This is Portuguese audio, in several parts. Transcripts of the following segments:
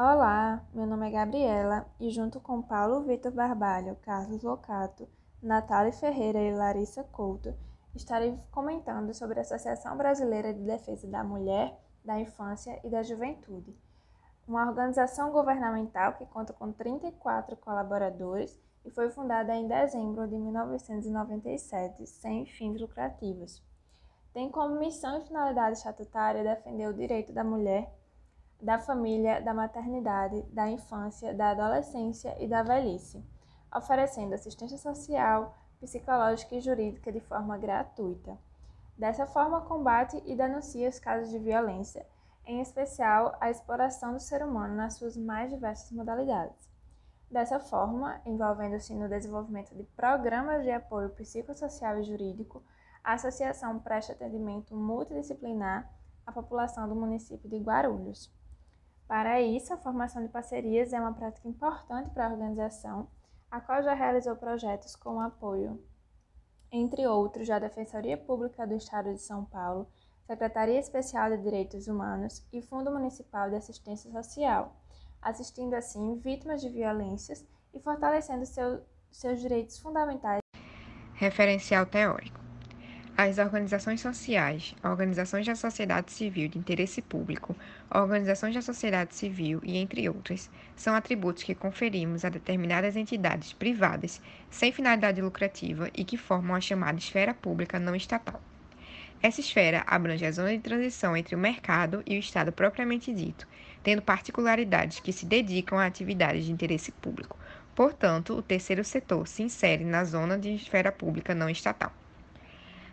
Olá, meu nome é Gabriela e junto com Paulo Vitor Barbalho, Carlos Locato, Natália Ferreira e Larissa Couto, estarei comentando sobre a Associação Brasileira de Defesa da Mulher, da Infância e da Juventude, uma organização governamental que conta com 34 colaboradores e foi fundada em dezembro de 1997, sem fins lucrativos. Tem como missão e finalidade estatutária defender o direito da mulher da família, da maternidade, da infância, da adolescência e da velhice, oferecendo assistência social, psicológica e jurídica de forma gratuita. Dessa forma, combate e denuncia os casos de violência, em especial a exploração do ser humano nas suas mais diversas modalidades. Dessa forma, envolvendo-se no desenvolvimento de programas de apoio psicossocial e jurídico, a associação presta atendimento multidisciplinar à população do município de Guarulhos. Para isso, a formação de parcerias é uma prática importante para a organização, a qual já realizou projetos com apoio, entre outros, da Defensoria Pública do Estado de São Paulo, Secretaria Especial de Direitos Humanos e Fundo Municipal de Assistência Social, assistindo assim vítimas de violências e fortalecendo seu, seus direitos fundamentais. Referencial teórico. As organizações sociais, organizações da sociedade civil de interesse público, organizações da sociedade civil e entre outras, são atributos que conferimos a determinadas entidades privadas sem finalidade lucrativa e que formam a chamada esfera pública não estatal. Essa esfera abrange a zona de transição entre o mercado e o Estado propriamente dito, tendo particularidades que se dedicam a atividades de interesse público. Portanto, o terceiro setor se insere na zona de esfera pública não estatal.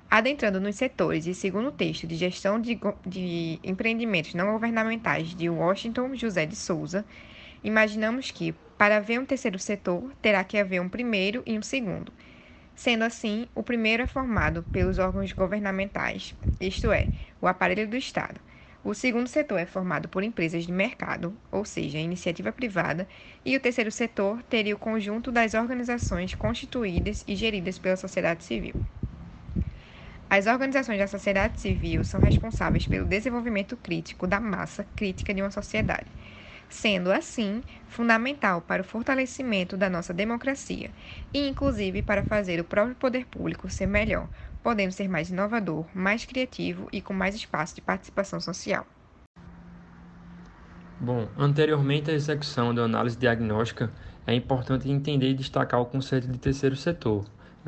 Adentrando nos setores e segundo o texto de gestão de, de empreendimentos não governamentais de Washington José de Souza, imaginamos que, para haver um terceiro setor, terá que haver um primeiro e um segundo. Sendo assim, o primeiro é formado pelos órgãos governamentais, isto é, o aparelho do Estado. O segundo setor é formado por empresas de mercado, ou seja, iniciativa privada, e o terceiro setor teria o conjunto das organizações constituídas e geridas pela sociedade civil. As organizações da sociedade civil são responsáveis pelo desenvolvimento crítico da massa crítica de uma sociedade, sendo assim fundamental para o fortalecimento da nossa democracia e, inclusive, para fazer o próprio poder público ser melhor, podendo ser mais inovador, mais criativo e com mais espaço de participação social. Bom, anteriormente à execução da análise diagnóstica, é importante entender e destacar o conceito de terceiro setor?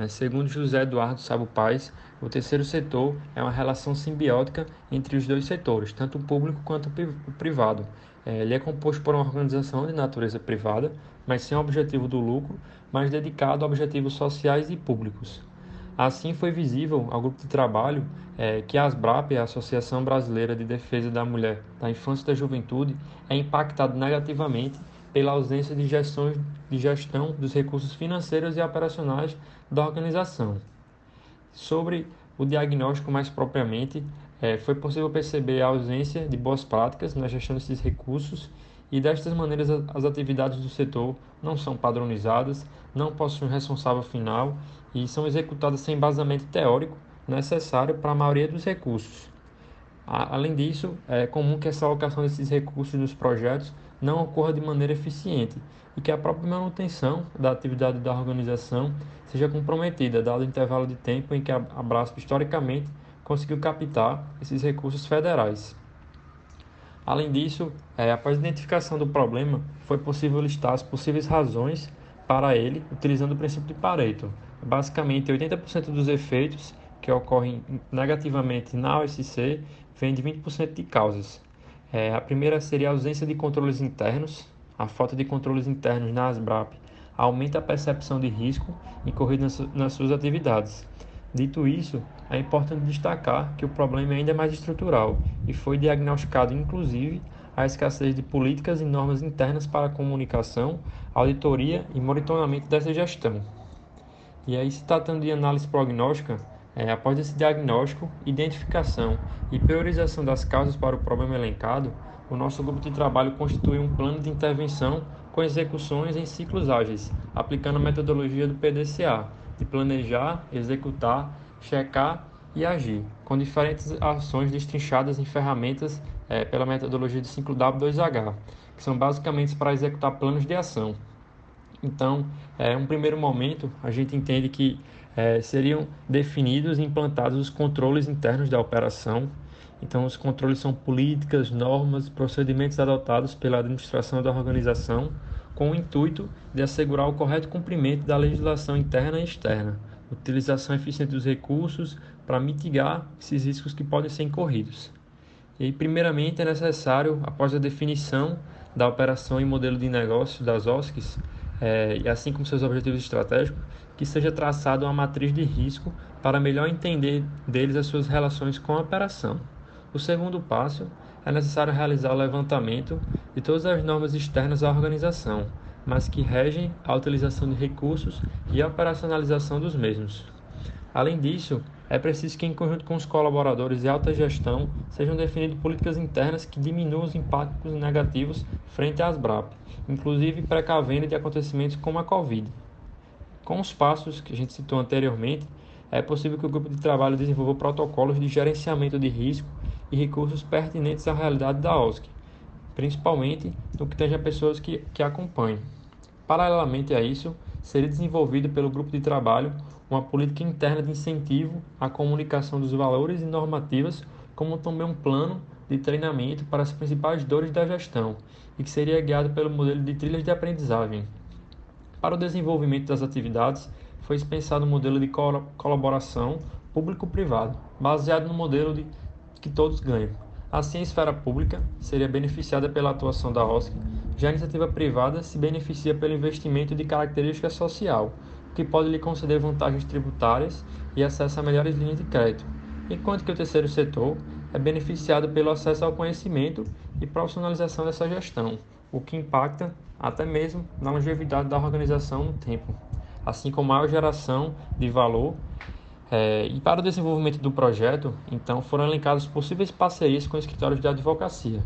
Segundo José Eduardo Sabo Paz, o terceiro setor é uma relação simbiótica entre os dois setores, tanto o público quanto o privado. É, ele é composto por uma organização de natureza privada, mas sem o objetivo do lucro, mas dedicado a objetivos sociais e públicos. Assim, foi visível ao grupo de trabalho é, que a ASBRAP, a Associação Brasileira de Defesa da Mulher, da Infância e da Juventude, é impactado negativamente pela ausência de, gestão, de gestão dos recursos financeiros e operacionais da organização. Sobre o diagnóstico mais propriamente, é, foi possível perceber a ausência de boas práticas na gestão desses recursos e destas maneiras as atividades do setor não são padronizadas, não possuem responsável final e são executadas sem embasamento teórico necessário para a maioria dos recursos. Além disso, é comum que essa alocação desses recursos nos projetos não ocorra de maneira eficiente e que a própria manutenção da atividade da organização seja comprometida, dado o intervalo de tempo em que a Brasp historicamente conseguiu captar esses recursos federais. Além disso, é, após a identificação do problema, foi possível listar as possíveis razões para ele utilizando o princípio de Pareto. Basicamente, 80% dos efeitos que ocorrem negativamente na OSC vêm de 20% de causas. É, a primeira seria a ausência de controles internos. A falta de controles internos na ASBRAP aumenta a percepção de risco incorrido nas, nas suas atividades. Dito isso, é importante destacar que o problema é ainda mais estrutural e foi diagnosticado, inclusive, a escassez de políticas e normas internas para comunicação, auditoria e monitoramento dessa gestão. E aí, se tratando de análise prognóstica, é, após esse diagnóstico, identificação e priorização das causas para o problema elencado, o nosso grupo de trabalho constitui um plano de intervenção com execuções em ciclos ágeis, aplicando a metodologia do PDCA, de planejar, executar, checar e agir, com diferentes ações destrinchadas em ferramentas é, pela metodologia de 5W2H. que são basicamente para executar planos de ação. Então, é um primeiro momento, a gente entende que é, seriam definidos e implantados os controles internos da operação. Então, os controles são políticas, normas, procedimentos adotados pela administração da organização com o intuito de assegurar o correto cumprimento da legislação interna e externa, utilização eficiente dos recursos para mitigar esses riscos que podem ser incorridos. E, primeiramente, é necessário, após a definição da operação e modelo de negócio das OSCs, é, e assim como seus objetivos estratégicos, que seja traçada uma matriz de risco para melhor entender deles as suas relações com a operação. O segundo passo é necessário realizar o levantamento de todas as normas externas à organização, mas que regem a utilização de recursos e a operacionalização dos mesmos. Além disso, é preciso que, em conjunto com os colaboradores e alta gestão, sejam definidas políticas internas que diminuam os impactos negativos frente às BRAP, inclusive precavendo de acontecimentos como a Covid. Com os passos que a gente citou anteriormente, é possível que o grupo de trabalho desenvolva protocolos de gerenciamento de risco e recursos pertinentes à realidade da OSC, principalmente no que tange a pessoas que, que acompanham. Paralelamente a isso, seria desenvolvido pelo grupo de trabalho uma política interna de incentivo à comunicação dos valores e normativas, como também um plano de treinamento para as principais dores da gestão e que seria guiado pelo modelo de trilhas de aprendizagem. Para o desenvolvimento das atividades, foi pensado um modelo de colaboração público-privado, baseado no modelo de que todos ganham. Assim, a esfera pública seria beneficiada pela atuação da OSC, já a iniciativa privada se beneficia pelo investimento de característica social, o que pode lhe conceder vantagens tributárias e acesso a melhores linhas de crédito, enquanto que o terceiro setor é beneficiado pelo acesso ao conhecimento e profissionalização dessa gestão, o que impacta até mesmo na longevidade da organização no tempo, assim como maior geração de valor é, e para o desenvolvimento do projeto, então, foram elencadas possíveis parcerias com escritórios de advocacia,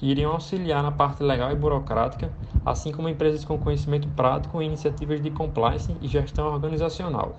que iriam auxiliar na parte legal e burocrática, assim como empresas com conhecimento prático em iniciativas de compliance e gestão organizacional.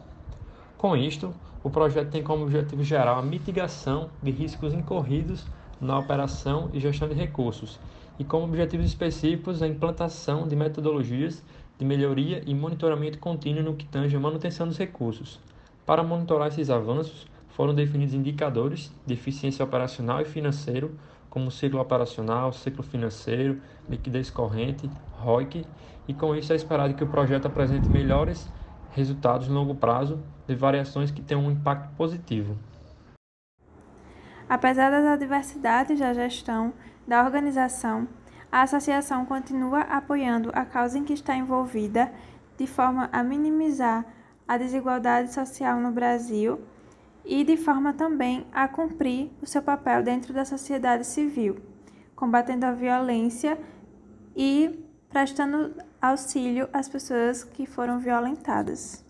Com isto, o projeto tem como objetivo geral a mitigação de riscos incorridos na operação e gestão de recursos, e como objetivos específicos a implantação de metodologias de melhoria e monitoramento contínuo no que tange a manutenção dos recursos, para monitorar esses avanços, foram definidos indicadores de eficiência operacional e financeiro, como ciclo operacional, ciclo financeiro, liquidez corrente, ROIC, e com isso é esperado que o projeto apresente melhores resultados no longo prazo de variações que tenham um impacto positivo. Apesar das adversidades da gestão da organização, a associação continua apoiando a causa em que está envolvida de forma a minimizar a desigualdade social no Brasil e de forma também a cumprir o seu papel dentro da sociedade civil, combatendo a violência e prestando auxílio às pessoas que foram violentadas.